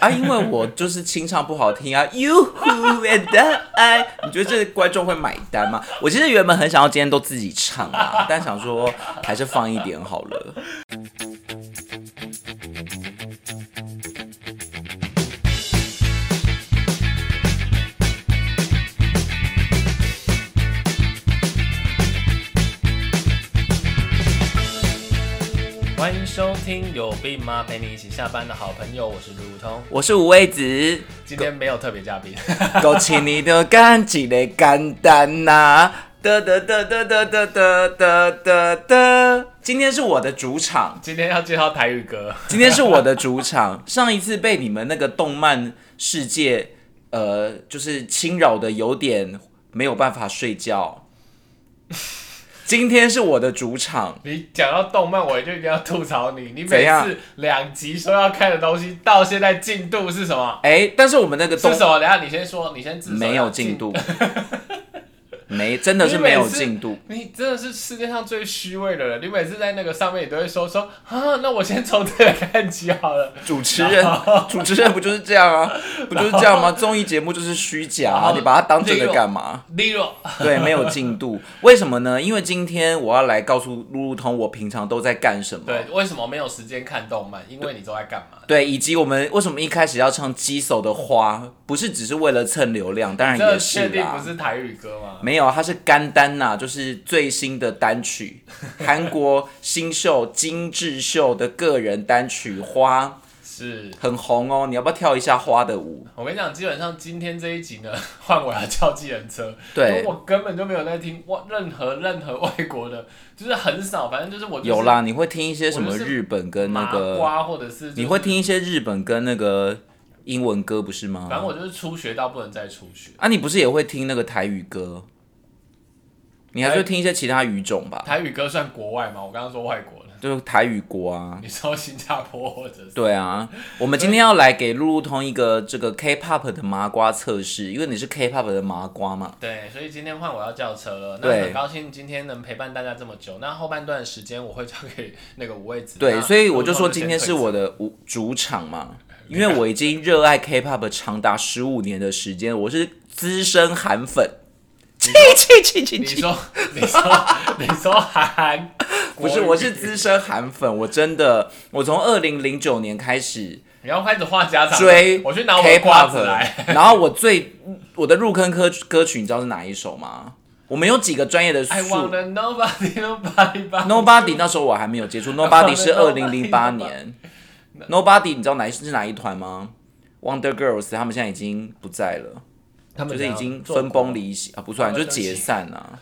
啊，因为我就是清唱不好听啊，You who and I，你觉得这观众会买单吗？我其实原本很想要今天都自己唱啊，但想说还是放一点好了。收听有病吗？陪你一起下班的好朋友，我是路通。我是五味子，今天没有特别嘉宾，勾起你的感情的肝胆呐，得得得得得得得得得得。今天是我的主场，今天要介绍台语歌。今天是我的主场。上一次被你们那个动漫世界，呃，就是侵扰的有点没有办法睡觉。今天是我的主场，你讲到动漫，我就一定要吐槽你。你每次两集说要看的东西，到现在进度是什么？哎、但是我们那个动是什么？等下你先说，你先自首没有进度，没真的是没有进度。你真的是世界上最虚伪的人。你每次在那个上面，你都会说说啊，那我先从这个看起好了。主持人，主持人不就是这样啊？不就是这样吗？综艺节目就是虚假、啊，你把它当真的干嘛？例如，对，没有进度，为什么呢？因为今天我要来告诉路路通，我平常都在干什么。对，为什么没有时间看动漫？因为你都在干嘛？对，以及我们为什么一开始要唱《鸡手的花》，不是只是为了蹭流量，当然也是啦确定不。是台语歌吗？没有，它是干丹呐，就是最新的单曲，韩国新秀金智秀的个人单曲《花》是。很红哦，你要不要跳一下花的舞？我跟你讲，基本上今天这一集呢，换我要叫计程车，对，我根本就没有在听外任何任何外国的，就是很少，反正就是我就是有啦，你会听一些什么日本跟那个，瓜或者是、你会听，一些日本跟那个英文歌不是吗？反正我就是初学到不能再初学。啊，你不是也会听那个台语歌？你还是会听一些其他语种吧，台语歌算国外吗？我刚刚说外国的，就是台语国啊。你说新加坡或者是对啊，我们今天要来给路路通一个这个 K-pop 的麻瓜测试，因为你是 K-pop 的麻瓜嘛。对，所以今天换我要叫车了。那对很高兴今天能陪伴大家这么久。那后半段的时间我会交给那个五位子。对，所以我就说今天是我的主主场嘛，因为我已经热爱 K-pop 长达十五年的时间，我是资深韩粉。你说，你说，你说韩不是，我是资深韩粉，我真的，我从二零零九年开始你要开始画家长，追我去拿我的瓜子来。然后我最我的入坑歌歌曲，你知道是哪一首吗？我们有几个专业的 wanna nobody nobody Nobody 那时候我还没有接触，Nobody 是二零零八年，Nobody 你知道哪是哪一团吗？Wonder Girls 他们现在已经不在了，他们就是已经分崩过离析啊，不算就是解散啊。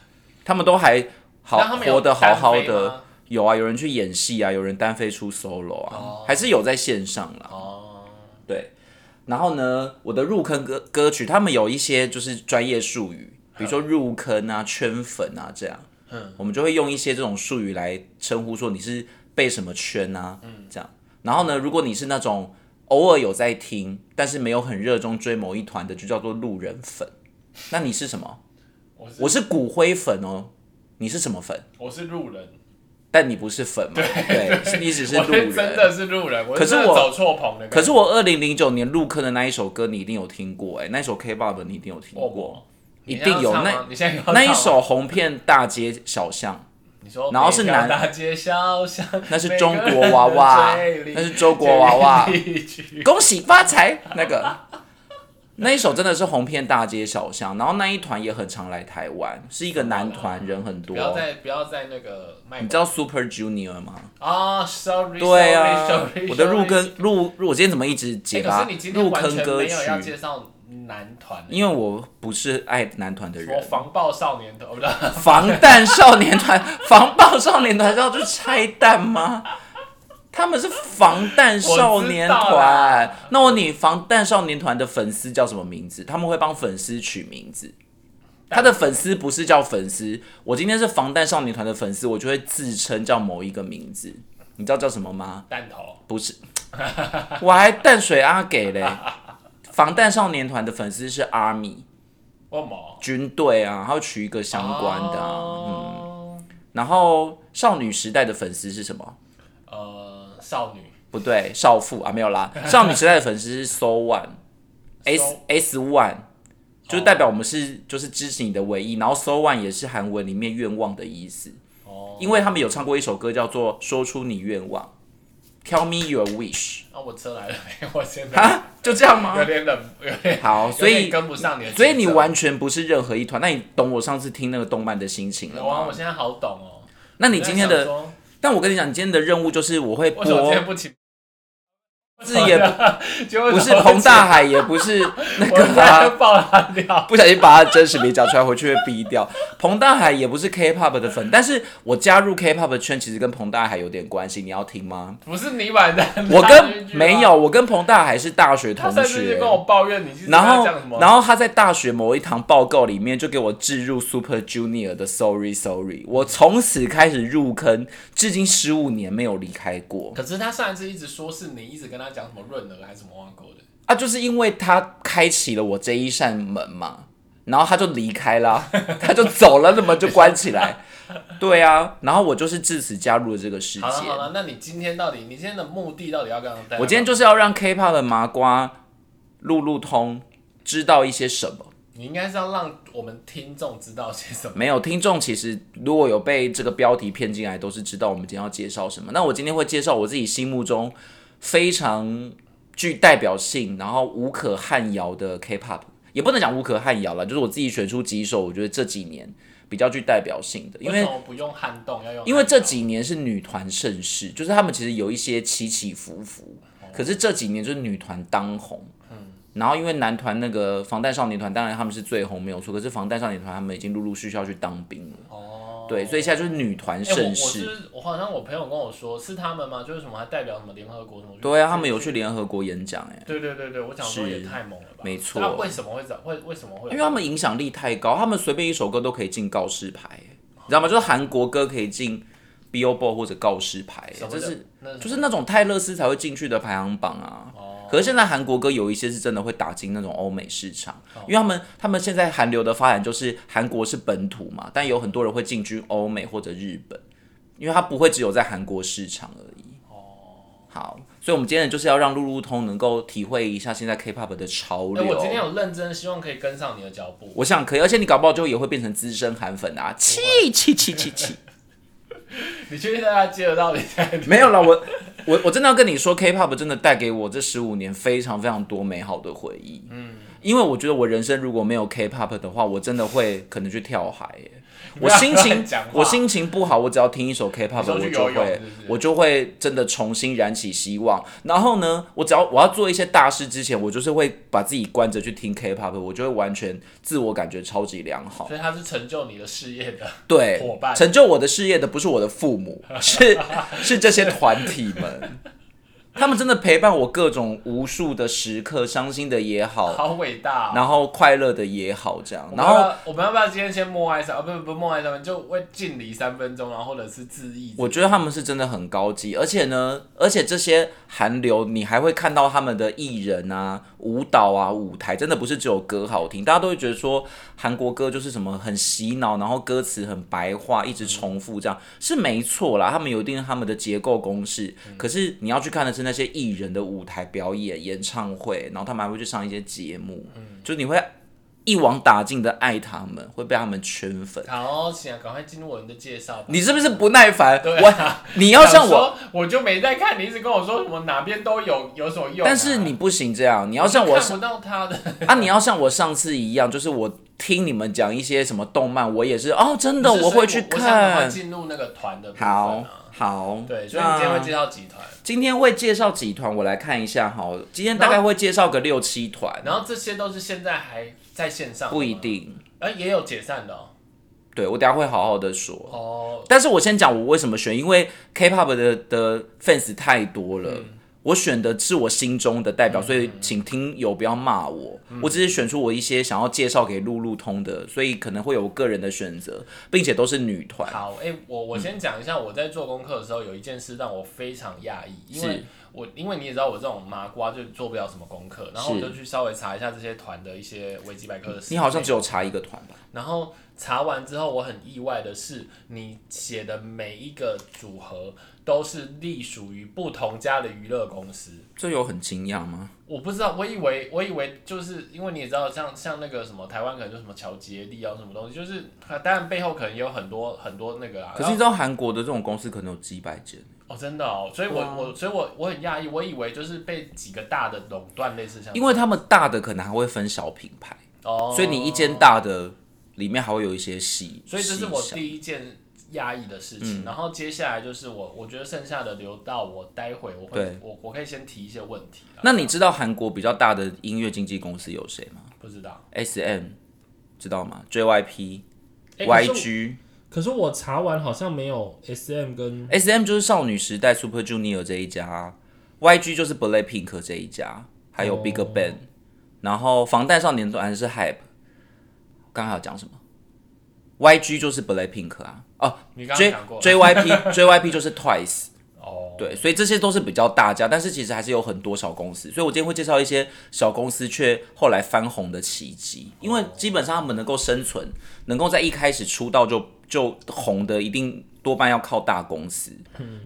他们都还好活得好好的，有啊，有人去演戏啊，有人单飞出 solo 啊，哦。还是有在线上了。哦，对，然后呢，我的入坑歌歌曲，他们有一些就是专业术语，比如说入坑啊、圈粉啊这样，嗯，我们就会用一些这种术语来称呼说你是被什么圈啊，嗯，这样。然后呢，如果你是那种偶尔有在听，但是没有很热衷追某一团的，就叫做路人粉。那你是什么？我是我是骨灰粉哦，你是什么粉？我是路人，但你不是粉嘛？对，是你只是路人。真的是路人，可是我走错棚的。可是我二零零九年入坑的那一首歌，你一定有听过哎、那首 K-pop 你一定有听哦过，你一定有那那一，首红遍大街小巷，你说，然后是男大街小巷，那是中国娃娃那是中国娃娃恭喜发财那个。那一首真的是红遍大街小巷，然后那一团也很常来台湾，是一个男团，人很不要多。再不要再那个卖你知道 Super Junior 吗？啊，sorry，对啊 sorry, sorry, 我的入坑入入，我今天怎么一直欸解答入坑歌曲没有？要介绍男团，因为我不是爱男团的人。防爆少年团，防弹少年团，防爆少年团是要去拆弹吗？他们是防弹少年团啦。那我问你，防弹少年团的粉丝叫什么名字？他们会帮粉丝取名字。他的粉丝不是叫粉丝，我今天是防弹少年团的粉丝，我就会自称叫某一个名字。你知道叫什么吗？弹头，不是，我还淡水阿给嘞。防弹少年团的粉丝是 Army？军队啊，然后取一个相关的、啊。然后少女时代的粉丝是什么？呃，少女，不对，少妇啊没有啦，少女时代的粉丝是 So One，S S One，就是代表我们是就是支持你的唯一，然后 So One 也是韩文里面愿望的意思，哦，因为他们有唱过一首歌叫做《说出你愿望》，Tell me your wish，啊，我车来了，我现在啊，就这样吗有？点冷，有点好，所以跟不上你的，所以你完全不是任何一团，那你懂我上次听那个动漫的心情了哇，吗我？现在好懂哦。那你今天的，但我跟你讲，你今天的任务就是我会播，不请？字也 不是彭大海，也不是那个啊爆他料。不小心把他真实名讲出来，回去会逼掉。彭大海也不是 K-pop 的粉，但是我加入 K-pop 的圈，其实跟彭大海有点关系。你要听吗？不是你买的我跟没有，，我跟彭大海是大学同他甚至就学跟。我抱怨你是然后然后他在大学某一堂报告里面就给我置入 Super Junior 的 Sorry Sorry，我从此开始入坑，至今十五年没有离开过。可是他上一次一直说是你一直跟他讲什么润儿还是什么挖沟的，啊，就是因为他开启了我这一扇门嘛，然后他就离开了，他就走了，那么就关起来。对啊，然后我就是至此加入了这个世界好。了好了，那你今天到底你今天的目的到底要跟他们？我今天就是要让 K-pop 的麻瓜路路通知道一些什么。你应该是要让我们听众知道些什么。没有听众，其实如果有被这个标题骗进来，都是知道我们今天要介绍什么。那我今天会介绍我自己心目中非常具代表性，然后无可撼摇的 K-pop，也不能讲无可撼摇了，就是我自己选出几首，我觉得这几年比较具代表性的，因为不用撼动要用？因为这几年是女团盛世，就是他们其实有一些起起伏伏，可是这几年就是女团当红。然后因为男团那个防弹少年团，当然他们是最红没有错，可是防弹少年团他们已经陆陆续续要去当兵了。哦，对，所以现在就是女团哎我我盛世。是我好像我朋友跟我说是他们吗？就是什么还代表什么联合国什么？对啊，他们有去。联合国演讲哎，对对对对，我想说是也太猛了吧？没错那为什么会找会为什么会？因为他们影响力太高，他们随便一首歌都可以进告示牌，哎你知道吗？就是韩国歌可以进 Billboard 或者告示牌，哎什么的这是就是那种泰勒斯才会进去的排行榜啊。哦可是现在韩国歌有一些是真的会打进那种欧美市场，哦因为他们他们现在韩流的发展就是韩国是本土嘛，但有很多人会进军欧美或者日本，因为它不会只有在韩国市场而已。哦，好，所以我们今天就是要让路路通能够体会一下现在 K-pop 的潮哎、流。我今天有认真，希望可以跟上你的脚步。我想可以，而且你搞不好就也会变成资深韩粉啊！气气气气气！你确定大家接得到你在？没有了，我 我我真的要跟你说，K-pop 真的带给我这十五年非常非常多美好的回忆。嗯，因为我觉得我人生如果没有 K-pop 的话，我真的会可能去跳海耶。我心情我心情不好，我只要听一首 K-pop，我就会我就会真的重新燃起希望。然后呢，我只要我要做一些大事之前，我就是会把自己关着去听 K-pop，我就会完全自我感觉超级良好。所以他是成就你的事业的。对伙伴，成就我的事业的不是我的父母，是 是这些团体们，他们真的陪伴我各种无数的时刻，伤心的也好，好伟大、哦！然后快乐的也好，这样，然后我们要不要今天先默哀三啊？不不不，默哀三分，就会敬礼三分钟，然后或者是致意。我觉得他们是真的很高级，而且呢，而且这些韩流你还会看到他们的艺人啊、舞蹈啊、舞台，真的不是只有歌好听，大家都会觉得说韩国歌就是什么很洗脑，然后歌词很白话，一直重复，这样是没错啦。他们有一定他们的结构公式，可是你要去看的是那些艺人的舞台表演、演唱会，然后他们还会去上一些节目，就你会一网打尽的爱他们，会被他们圈粉。好，请啊，赶快进入我们的介绍。你是不是不耐烦？对我啊，你要像我。我就没在看，你一直跟我说什么哪边都有有什么用啊、但是你不行这样，你要像我上看不到他的，啊，你要像我上次一样，就是我听你们讲一些什么动漫，我也是哦，真的是我会去看。进入那个团的好啊。好，对，所以你今天会介绍几团，今天会介绍几团，我来看一下哈。今天大概会介绍个六七团，然后这些都是现在还在线上，不一，定。哎、也有解散的哦。对我等下会好好的说。哦，但是我先讲我为什么选，因为 K-pop 的的 fans 太多了。嗯我选的是我心中的代表，所以请听友不要骂我。嗯我只是选出我一些想要介绍给路路通的，所以可能会有个人的选择，并且都是女团。好，哎、我我先讲一下，我在做功课的时候有一件事让我非常讶异，因为我因为你也知道我这种麻瓜就做不了什么功课，然后我就去稍微查一下这些团的一些维基百科的。你好像只有查一个团吧？然后查完之后，我很意外的是，你写的每一个组合都是隶属于不同家的娱乐公司。这有很惊讶吗？我不知道，我以为我以为就是因为你也知道，像像那个什么台湾可能就什么乔杰利啊什么东西，就是当然背后可能也有很多很多那个啊。可是你知道韩国的这种公司可能有几百间，哦，真的哦，所以我、啊我所以我我很讶异，我以为就是被几个大的垄断，类似像因为他们大的可能还会分小品牌，哦，所以你一间大的里面还会有一些戏，所以这是我第一件压抑的事嗯。情，然后接下来就是我我觉得剩下的留到我待会我会我我可以先提一些问题那你知道韩国比较大的音乐经纪公司有谁吗？不知道？S M 知道吗？JYP、欸、YG、可是我查完好像没有 S M 跟 S M 就是少女时代 Super Junior 这一家，YG 就是 Blackpink 这一家，还有哦。Big Bang，、然后防弹少年团是 Hype。刚刚还要讲什么？YG 就是 Blackpink 啊，哦你刚讲过 JYP JYP 就是 Twice。哦，对，所以这些都是比较大家，但是其实还是有很多小公司。所以我今天会介绍一些小公司却后来翻红的奇迹，因为基本上他们能够生存，能够在一开始出道就就红的，一定多半要靠大公司。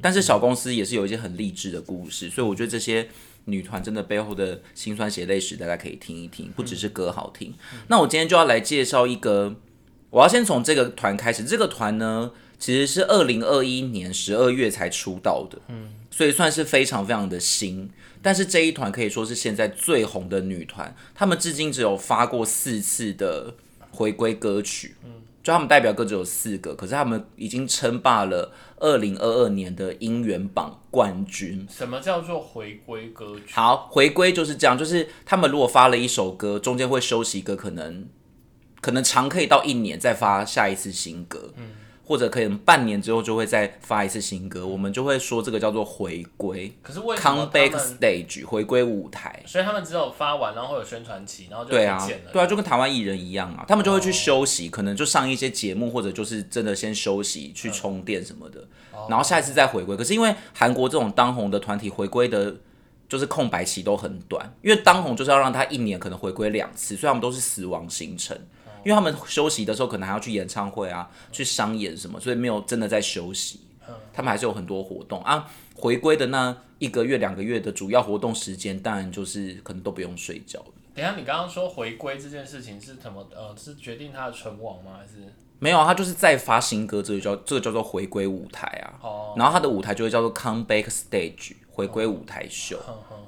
但是小公司也是有一些很励志的故事，所以我觉得这些女团真的背后的辛酸血泪史，大家可以听一听，不只是歌好听。那我今天就要来介绍一个，我要先从这个团开始。这个团呢，其实是二零二一年十二月才出道的，嗯，所以算是非常非常的新。但是这一团可以说是现在最红的女团，他们至今只有发过四次的回归歌曲，嗯，就他们代表歌只有四个，可是他们已经称霸了二零二二年的音源榜冠军。什么叫做回归歌曲？好，回归就是这样，就是他们如果发了一首歌，中间会休息一个可能，可能长可以到一年再发下一次新歌，嗯，或者可能半年之后就会再发一次新歌，我们就会说这个叫做回归可是为什么他，comeback 们？stage，回归舞台。所以他们只有发完，然后会有宣传期，然后就对啊对啊，就跟台湾艺人一样啊，他们就会去休息，可能就上一些节目，或者就是真的先休息去充电什么的，然后下一次再回归。可是因为韩国这种当红的团体回归的，就是空白期都很短，因为当红就是要让他一年可能回归两次，所以他们都是死亡行程。因为他们休息的时候可能还要去演唱会啊，去商演什么，所以没有真的在休息。他们还是有很多活动啊。回归的那一个月、两个月的主要活动时间，当然就是可能都不用睡觉了。等一下，你刚刚说回归这件事情是什么？呃，是决定他的存亡吗？还是没有啊，他就是再发新歌，这个叫这个叫做回归舞台啊。哦，然后他的舞台就会叫做 comeback stage，回归舞台秀。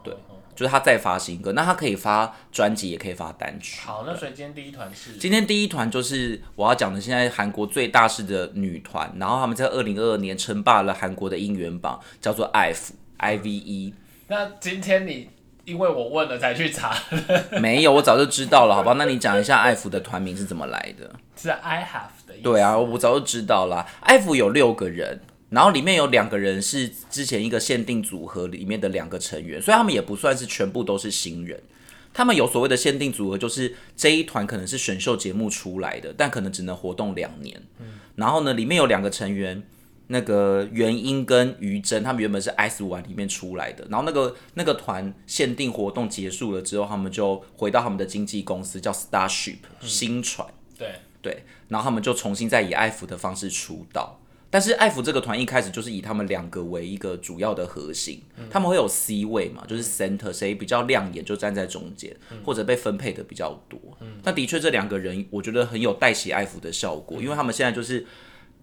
对就是他再发新歌，那他可以发专辑，也可以发单曲。好，那所以今天第一团是今天第一团就是我要讲的，现在韩国最大势的女团，然后他们在二零二二年称霸了韩国的音源榜，叫做 IVE V E。那今天你因为我问了才去查，没有，我早就知道了，好吧？那你讲一下 IVE 的团名是怎么来的？是 I have 的意思。对啊，我早就知道了。IVE 有六个人，然后里面有两个人是之前一个限定组合里面的两个成员，所以他们也不算是全部都是新人。他们有所谓的限定组合，就是这一团可能是选秀节目出来的，但可能只能活动两年。然后呢，里面有两个成员，那个元英跟于真，他们原本是 S One 里面出来的。然后那个那个团限定活动结束了之后，他们就回到他们的经纪公司，叫 Starship 新船。对，对，然后他们就重新再以爱抚的方式出道。但是爱抚这个团一开始就是以他们两个为一个主要的核心，他们会有 C 位嘛，就是 center，谁比较亮眼就站在中间，或者被分配的比较多。那的确这两个人，我觉得很有带起爱抚的效果，因为他们现在就是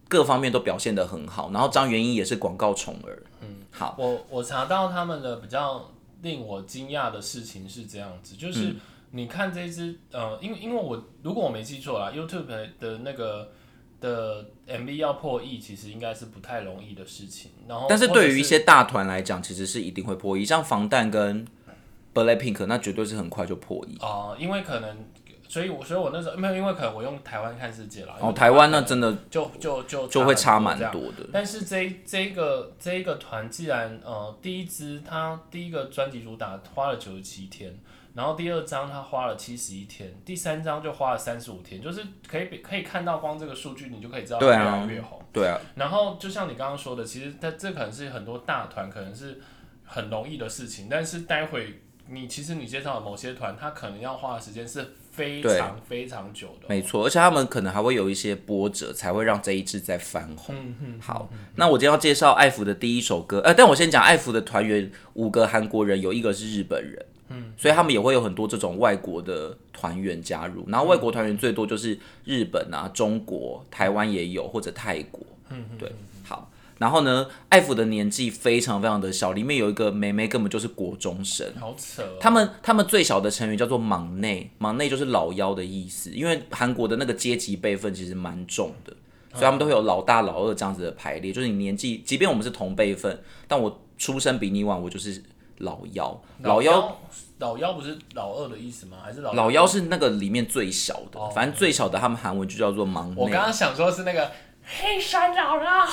各方面都表现的很好，然后张元英也是广告宠儿。嗯，好，我我查到他们的比较令我惊讶的事情是这样子，就是你看这支呃，因为因为我如果我没记错啦，YouTube 的那个的 MV 要破亿，其实应该是不太容易的事情。然后，但是对于一些大团来讲，其实是一定会破亿，像防弹跟 Blackpink，那绝对是很快就破亿。哦、因为可能，所以我所以我那时候没有，因为可能我用台湾看世界啦。因为哦，台湾那真的就就就就会差蛮多的。但是这这一个这一个团，既然呃第一支他第一个专辑主打花了九十七天，然后第二张他花了七十一天，第三张就花了三十五天，就是可以比可以看到光这个数据，你就可以知道它越对啊来越红。对啊，然后就像你刚刚说的，其实它这可能是很多大团可能是很容易的事情，但是待会你其实你介绍的某些团，他可能要花的时间是非常非常久的哦、没错，而且他们可能还会有一些波折，才会让这一支再翻红。嗯嗯好，那我今天要介绍艾福的第一首歌，呃，但我先讲艾福的团员五个韩国人，有一个是日本人，嗯，所以他们也会有很多这种外国的团员加入，然后外国团员最多就是日本啊、中国、台湾也有，或者泰国，嗯，对，好。然后呢，艾福的年纪非常非常的小，里面有一个妹妹根本就是国中生，好扯、哦。他们他们最小的成员叫做莽内，莽内就是老幺的意思，因为韩国的那个阶级辈分其实蛮重的，所以他们都会有老大、老二这样子的排列，就是你年纪，即便我们是同辈分，但我出生比你晚，我就是老幺，老幺。老幺不是老二的意思吗？还是老老幺是那个里面最小的，哦反正最小的他们韩文就叫做莽内。我刚刚想说是那个黑山姥姥，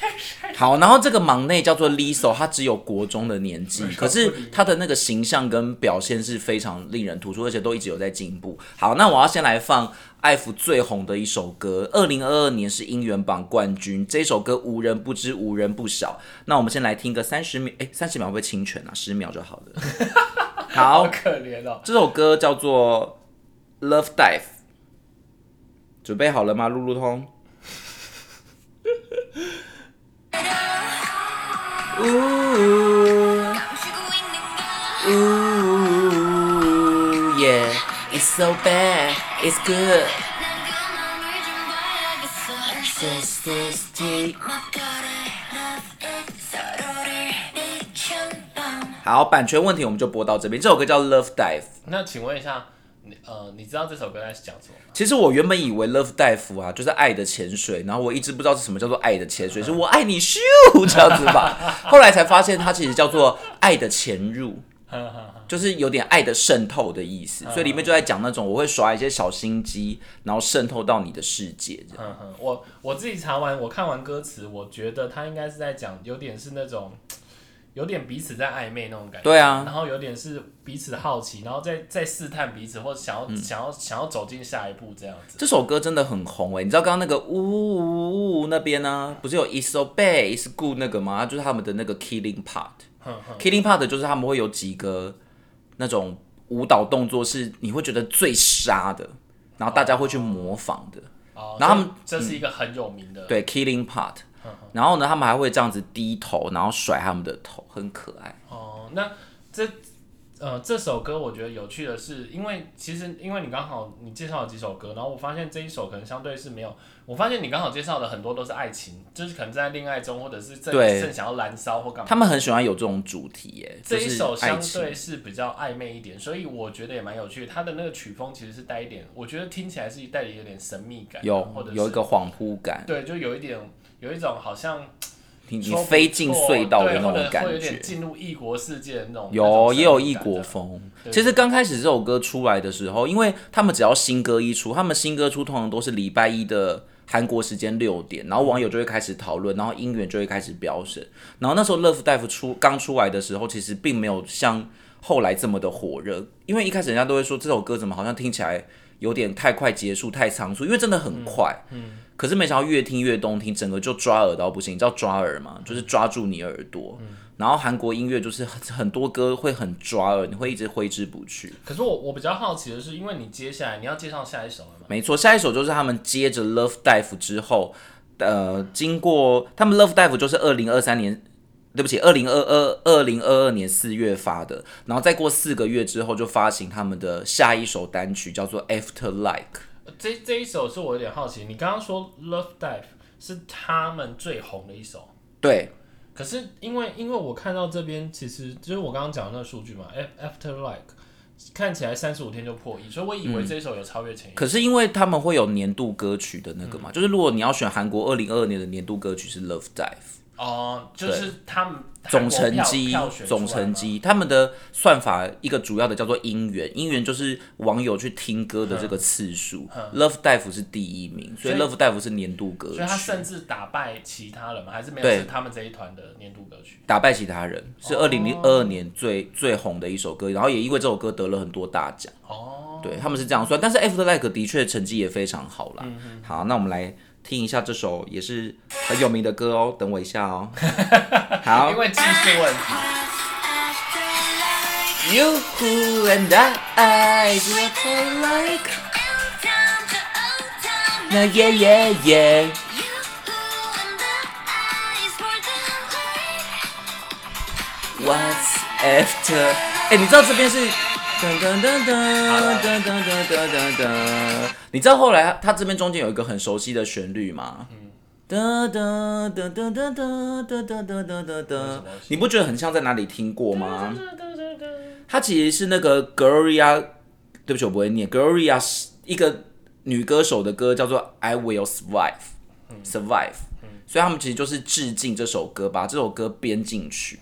黑山好，然后这个忙内叫做 Liso，他只有国中的年纪，可是他的那个形象跟表现是非常令人突出，而且都一直有在进步。好，那我要先来放艾弗最红的一首歌，二零二二年是音源榜冠军，这首歌无人不知，无人不晓。那我们先来听个三十秒，哎，三十秒会不会侵权啊？十秒就好了。好，好可怜哦。这首歌叫做《Love Dive》，准备好了吗？路路通。Ooh, ooh, yeah, it's so bad, it's good. This, this, tea. 好，版权问题我们就播到这边。这首歌叫《Love Dive》。那请问一下， 你呃，你知道这首歌在讲什么吗？其实我原本以为 Love Dive 啊，就是爱的潜水，然后我一直不知道是什么叫做爱的潜水，是我爱你咻 这样子吧。后来才发现它其实叫做爱的潜入，就是有点爱的渗透的意思。所以里面就在讲那种我会耍一些小心机，然后渗透到你的世界我我自己查完，我看完歌词，我觉得他应该是在讲，有点是那种，有点彼此在暧昧那种感觉。对啊然后有点是彼此好奇，然后再再试探彼此，或者想要、想要想要走进下一步这样子。这首歌真的很红哎、你知道刚刚那个呜呜呜呜那边呢、不是有 It's so bad, It's good 那个吗？就是他们的那个 Killing Part。哼哼，Killing Part 就是他们会有几个那种舞蹈动作是你会觉得最杀的，然后大家会去模仿的。哦，然后他们这是一个很有名的，对，Killing Part。然后呢，他们还会这样子低头，然后甩他们的头，很可爱。哦，那这呃这首歌我觉得有趣的是，因为其实因为你刚好你介绍了几首歌，然后我发现这一首可能相对是没有，我发现你刚好介绍的很多都是爱情，就是可能在恋爱中或者是正正想要燃烧或干嘛。他们很喜欢有这种主题耶，这一首相。对是比较暧昧一点，所以我觉得也蛮有趣的。它的那个曲风其实是带一点，我觉得听起来是带有点神秘感，有或者是有一个恍惚感，对，就有一点有一种好像你你飞进隧道的那种感觉。进入异国世界的那种。有种也有异国风。其实刚开始这首歌出来的时候，因为他们只要新歌一出，他们新歌出通常都是礼拜一的韩国时间六点，然后网友就会开始讨论，然后音源就会开始飙升。然后那时候 Love Dive 出刚出来的时候，其实并没有像后来这么的火热，因为一开始人家都会说这首歌怎么好像听起来有点太快结束、太仓促，因为真的很快。嗯。可是没想到越听越动听，整个就抓耳到不行。你知道抓耳吗？就是抓住你耳朵。然后韩国音乐就是很很多歌会很抓耳，你会一直挥之不去。可是我我比较好奇的是，因为你接下来你要介绍下一首了嘛？没错，下一首就是他们接着 Love Dive 之后，呃，经过他们 Love Dive 就是二零二三年，对不起，二零二二二零二二年四月发的，然后再过四个月之后就发行他们的下一首单曲，叫做 After Like。呃这这一首是我有点好奇，你刚刚说 Love Dive 是他们最红的一首，对，可是因为因为我看到这边其实就是我刚刚讲的那个数据嘛，Af-，After Like 看起来三十五天就破亿，所以我以为这一首有超越前。可是因为他们会有年度歌曲的那个嘛，就是如果你要选韩国二零二二年的年度歌曲是 Love Dive。哦、就是他们总成绩总成绩，他们的算法一个主要的叫做音源，音源就是网友去听歌的这个次数。Love Dive 是第一名，所以 Love Dive 是年度歌曲。所以他，甚至打败其他人吗，还是没有是他们这一团的年度歌曲。打败其他人，是二零零二年最最红的一首歌，然后也因为这首歌得了很多大奖。哦，对，他们是这样算，但是 After Like 的确成绩也非常好嗯啦。好，那我们来听一下这首也是很有名的歌哦，等我一下哦。好因，为技术问题。You who and I is what I like. Yeah, yeah, yeah, yeah. What's after？哎、你知道这边是噔噔噔噔噔噔噔噔噔噔，你知道后来他这边中间有一个很熟悉的旋律吗？噔噔噔噔噔噔噔噔噔噔噔噔，你不觉得很像在哪里听过吗？它其实是那个 Gloria，对不起，我不会念 Gloria 是一个女歌手的歌，叫做《I Will Survive》，Survive。所以他们其实就是致敬这首歌，把这首歌编进去。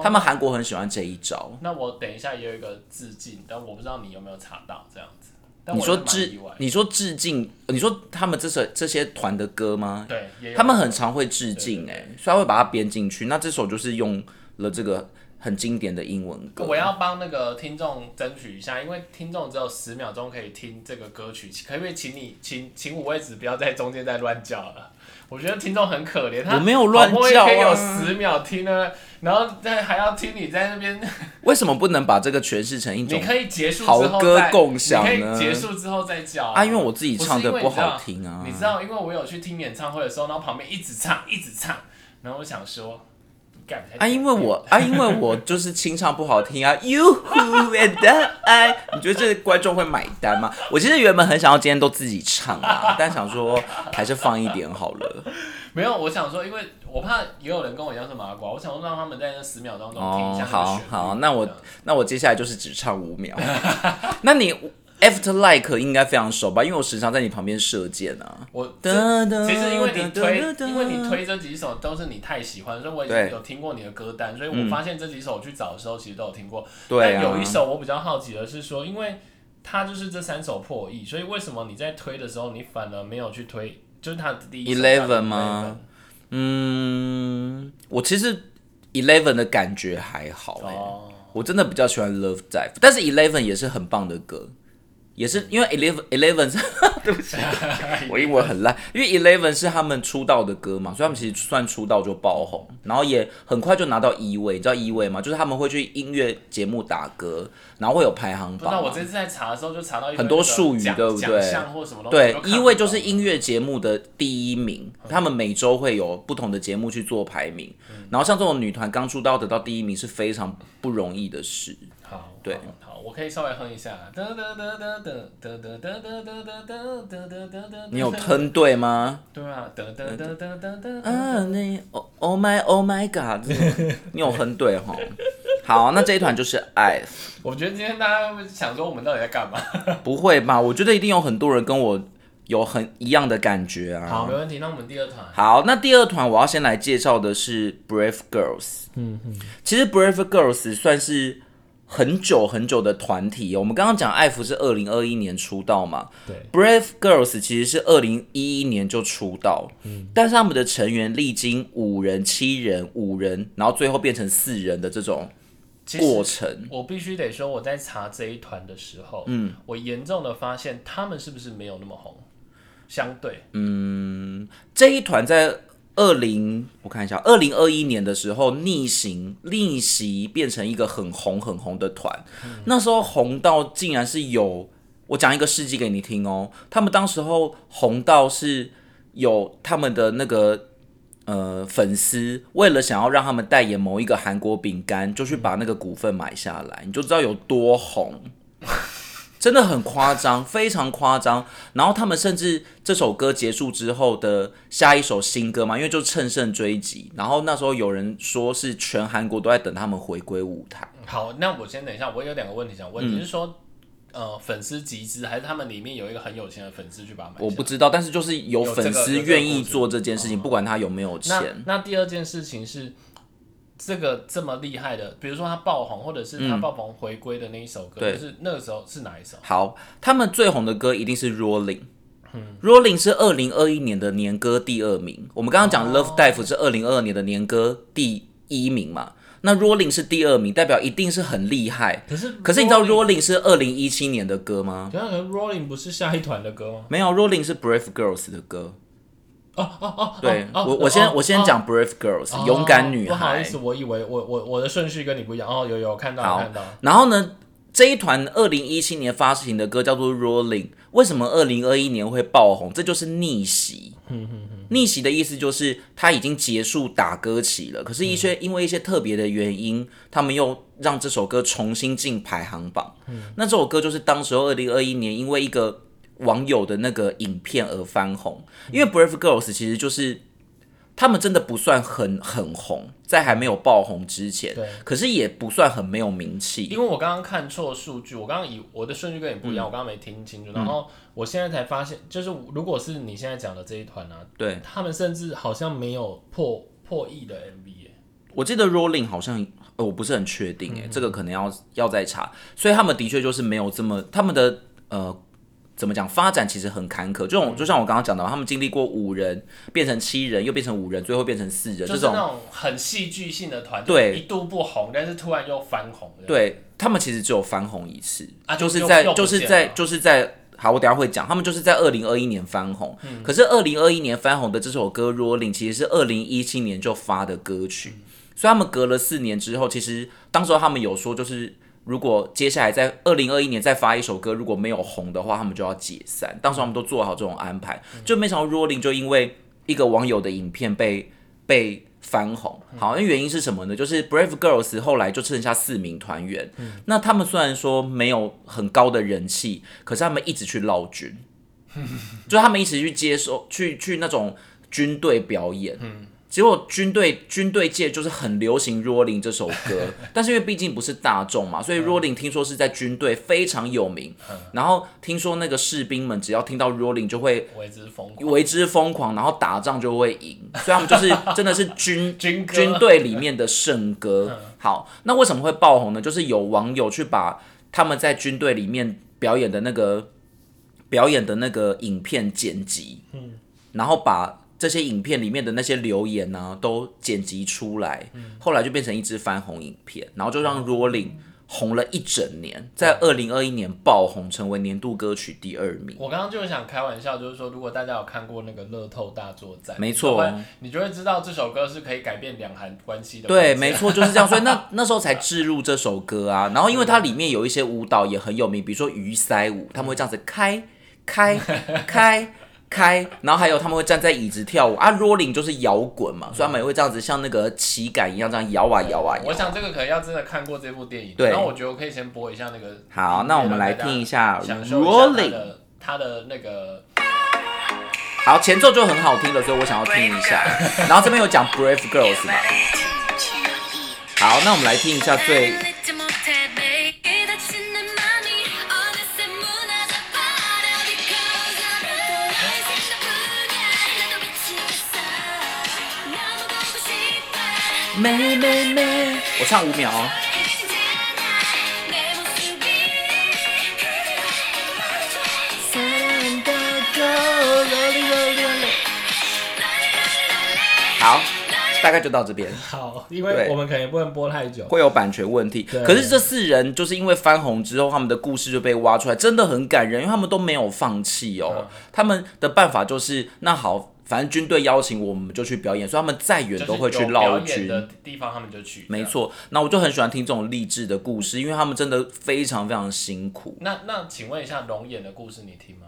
哦，他们韩国很喜欢这一招。那我等一下也有一个致敬，但我不知道你有没有查到这样子。但你我也蛮说致意外，你说致敬，你说他们这首这些团的歌吗？对，也有他们很常会致敬对哎、所以他会把它编进去。那这首就是用了这个很经典的英文歌。我要帮那个听众争取一下，因为听众只有十秒钟可以听这个歌曲，可不可以请你请请五位子不要在中间再乱叫了？我觉得听众很可怜，他我没有乱叫啊可以有十秒听呢，然后再还要听你在那边，为什么不能把这个诠释成一种你种可以结束之好后歌再共享你可呢以结束之后再叫啊？因为我自己唱的不好听啊。你知道，因为我有去听演唱会的时候，然后旁边一直唱一直唱，然后我想说，干啊，因为我啊，因为我就是清唱不好听啊。You who and I，你觉得这观众会买单吗？我其实原本很想要今天都自己唱啊，但想说还是放一点好了。没有，我想说，因为我怕也有人跟我一样是麻瓜，我想说让他们在那十秒当中听一下哦好好那我那我接下来就是只唱五秒。那你 After Like 应该非常熟吧？因为我时常在你旁边射箭啊。我其实因为你推因为你推这几首都是你太喜欢，所以我已经有听过你的歌单，所以我发现这几首我去找的时候其实都有听过。对啊，但有一首我比较好奇的是说，因为它就是这三首破亿，所以为什么你在推的时候你反而没有去推，就是它的第一 Eleven 叫吗？嗯，我其实 Eleven 的感觉还好哦，我真的比较喜欢 Love Dive，但是 Eleven 也是很棒的歌，也是因为 Eleven Eleven 是 对不起，我英文很烂，因为 Eleven 是他们出道的歌嘛，所以他们其实算出道就爆红，然后也很快就拿到一位，你知道一位吗？就是他们会去音乐节目打歌，然后会有排行榜那。我这次在查的时候就查到很多术语对不对奖项或什么对一位就是音乐节目的第一名，他们每周会有不同的节目去做排名，然后像这种女团刚出道得到第一名是非常不容易的事。好，对好，好，我可以稍微哼一下。你有？哼对吗？对啊，哒哒哒哒哒哒。啊，你 Oh Oh my Oh my God，你有哼对哈？好，那这一团就是 I，我觉得今天大家会想说我们到底在干嘛？不会吧？我觉得一定有很多人跟我有很一样的感觉啊。好，没问题。那我们第二团，好，那第二团我要先来介绍的是 Brave Girls。嗯嗯，其实 Brave Girls 算是很久很久的团体哦。我们刚刚讲艾芙是二零二一年出道嘛对，，Brave Girls 其实是二零一一年就出道，嗯但是他们的成员历经五人、七人、五人，然后最后变成四人的这种过程。我必须得说，我在查这一团的时候，嗯，我严重的发现他们是不是没有那么红？相对，嗯这一团在二零我看一下，二零二一年的时候逆行逆袭变成一个很红很红的团，那时候红到竟然是有我讲一个事迹给你听哦，他们当时候红到是有他们的那个。呃，粉丝为了想要让他们代言某一个韩国饼干，就去把那个股份买下来，你就知道有多红。真的很夸张，非常夸张。然后他们甚至这首歌结束之后的下一首新歌嘛，因为就乘胜追击。然后那时候有人说是全韩国都在等他们回归舞台。好，那我先等一下，我有两个问题想问，嗯你是说，呃，粉丝集资，还是他们里面有一个很有钱的粉丝去把它买？我不知道，但是就是有粉丝愿意做这件事情，不管他有没有那钱。那第二件事情是，这个这么厉害的，比如说他爆红，或者是他爆红回归的那一首歌，嗯就是那个时候是哪一首？好，他们最红的歌一定是 Rolling。Rolling 是二零二一年的年歌第二名。我们刚刚讲 Love Dive 是二零二二年的年歌第一名嘛？那 Rolling 是第二名，代表一定是很厉害。可是可是你知道 Rolling 是二零一七年的歌吗？Rolling 不是下一团的歌吗？没有，Rolling 是 Brave Girls 的歌。哦哦哦，对哦我，我先哦我先讲 Brave Girls，、哦勇敢女孩不好意。思，我以为我我我的顺序跟你不一样。哦，有有看到好看到。然后呢，这一团二零一七年发行的歌叫做《Rolling》，为什么二零二一年会爆红？这就是逆袭。逆袭的意思就是他已经结束打歌期了，可是一些、因为一些特别的原因，他们又让这首歌重新进排行榜。那这首歌就是当时候二零二一年因为一个网友的那个影片而翻红，因为 Brave Girls 其实就是。他们真的不算很很红，在还没有爆红之前对，可是也不算很没有名气。因为我刚刚看错数据，我刚刚以我的顺序跟你不一样，我刚刚没听清楚，然后我现在才发现，就是如果是你现在讲的这一团啊，对，他们甚至好像没有破破亿的 MV 耶。我记得 Rolling 好像，呃，我不是很确定，哎，这个可能要要再查。所以他们的确就是没有这么，他们的呃，怎么讲，发展其实很坎坷。这种就像我刚刚讲的，他们经历过五人变成七人，又变成五人，最后变成四人，这种。就是那种很戏剧性的团，对。就是一度不红，但是突然又翻红。对他们其实只有翻红一次，啊就就是在就是在就是在好，我等下会讲，他们就是在二零二一年翻红。嗯。可是二零二一年翻红的这首歌《Rolling》其实是二零一七年就发的歌曲，嗯。所以他们隔了四年之后，其实当时候他们有说，就是如果接下来在二零二一年再发一首歌，如果没有红的话，他们就要解散。当时他们都做好这种安排，嗯就没想到《Rolling》就因为一个网友的影片被被翻红。好，那原因是什么呢？就是 Brave Girls 后来就剩下四名团员，那他们虽然说没有很高的人气，可是他们一直去捞军，就是他们一直去接受去去那种军队表演。结果军队军队界就是很流行《Rolling》这首歌，但是因为毕竟不是大众嘛，所以《Rolling》听说是在军队非常有名。然后听说那个士兵们只要听到《Rolling》就会为之疯狂。为之疯狂，然后打仗就会赢，所以他们就是真的是军 军军队里面的圣歌。好，那为什么会爆红呢？就是有网友去把他们在军队里面表演的那个表演的那个影片剪辑，嗯，然后把这些影片里面的那些留言呢、都剪辑出来，后来就变成一支翻红影片，然后就让 Rolling 红了一整年，在二零二一年爆红，成为年度歌曲第二名。我刚刚就是想开玩笑，就是说，如果大家有看过那个乐透大作战，没错你就会你就会知道这首歌是可以改变两韩关系的。对，没。错，就是这样。所以那 那时候才置入这首歌啊。然后因为它里面有一些舞蹈也很有名，比如说鱼鳃舞，他们会这样子开开开开，然后还有他们会站在椅子跳舞啊。Rolling 就是摇滚嘛，所以他们也会这样子像那个旗杆一样这样摇啊摇啊摇。我想这个可能要真的看过这部电影，对然后我觉得我可以先播一下那个。好，那我们来听一下 Rolling。的它的那个好，前奏就很好听了，所以我想要听一下。然后这边有讲 Brave Girls 嘛。好，那我们来听一下最妹妹妹，我唱五秒哦。好，大概就到这边。好，因为我们可能也不能播太久。会有版权问题。对可是这四人就是因为翻红之后，他们的故事就被挖出来，真的很感人，因为他们都没有放弃哦。他们的办法就是，那好，反正军队邀请我们就去表演，所以他们再远都会去就是有表绕军。的地方，他们就去。没。错，那我就很喜欢听这种励志的故事，因为他们真的非常非常辛苦。那那请问一下，龙眼的故事你听吗？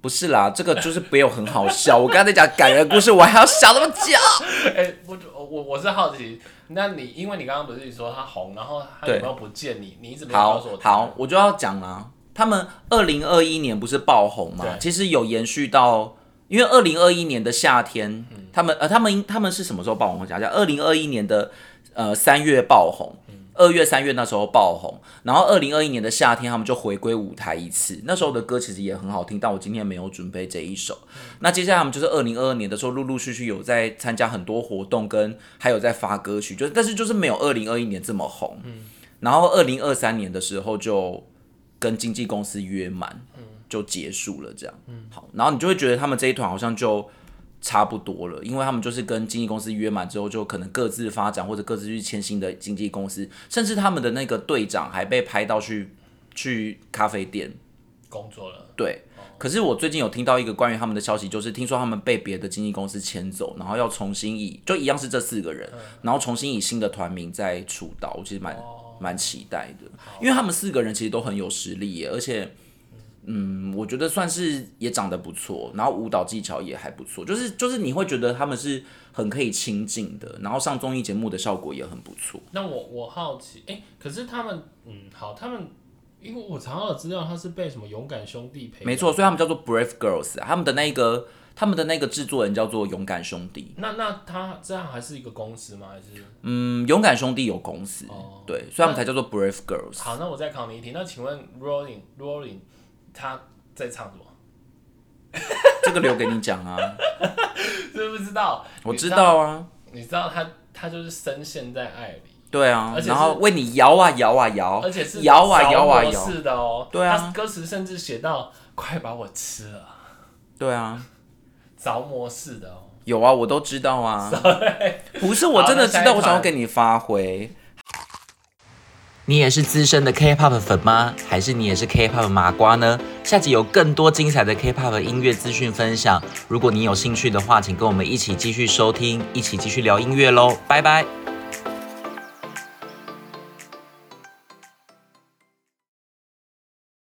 不是啦，这个就是没有很好笑。我刚才讲感人故事，我还要想那么久。哎、我我我是好奇，那你因为你刚刚不是说他红，然后他有没有不见你？你一直没有好告诉我。好，，我就要讲啊，他们二零二一年不是爆红吗？其实有延续到，因为二零二一年的夏天，他们呃，他们他们是什么时候爆红？我想想，二零二一年的呃三月爆红。二月、三月那时候爆红，然后二零二一年的夏天，他们就回归舞台一次。那时候的歌其实也很好听，但我今天没有准备这一首。那接下来他们就是二零二二年的时候，陆陆续续有在参加很多活动，跟还有在发歌曲，就但是就是没有二零二一年这么红。然后二零二三年的时候就跟经纪公司约满，就结束了这样。嗯好，然后你就会觉得他们这一团好像就差不多了，因为他们就是跟经纪公司约满之后，就可能各自发展或者各自去签新的经纪公司，甚至他们的那个队长还被拍到去去咖啡店工作了。对，可是我最近有听到一个关于他们的消息，就是听说他们被别的经纪公司签走，然后要重新以就一样是这四个人，然后重新以新的团名再出道，我其实蛮蛮、期待的，因为他们四个人其实都很有实力耶，而且。嗯，我觉得算是也长得不错，然后舞蹈技巧也还不错，就是就是你会觉得他们是很可以亲近的，然后上综艺节目的效果也很不错。那我我好奇，哎、可是他们，嗯，好，他们，因为我查到的资料，他是被什么勇敢兄弟培养没错，所以他们叫做 Brave Girls，啊他们的那个他们的那个制作人叫做勇敢兄弟。那那他这样还是一个公司吗？还是嗯，勇敢兄弟有公司，哦对，所以他们才叫做 Brave Girls。好？那我再考你一题。那请问 Rolling Rolling 他在唱什么？这个留给你讲啊，知不知道？我知道啊，你知道他他就是深陷在爱里，对啊然后为你摇啊摇啊摇，而且是摇啊着摇啊摇，魔式的哦。对啊歌词甚至写到“快把我吃了对啊，”，着魔式的哦。有啊，我都知道啊，不是我真的知道，我想要给你发挥。你也是资深的 K-pop 粉吗？还是你也是 K-pop 麻瓜呢？下集有更多精彩的 K-pop 音乐资讯分享。如果你有兴趣的话，请跟我们一起继续收听，一起继续聊音乐喽！拜拜。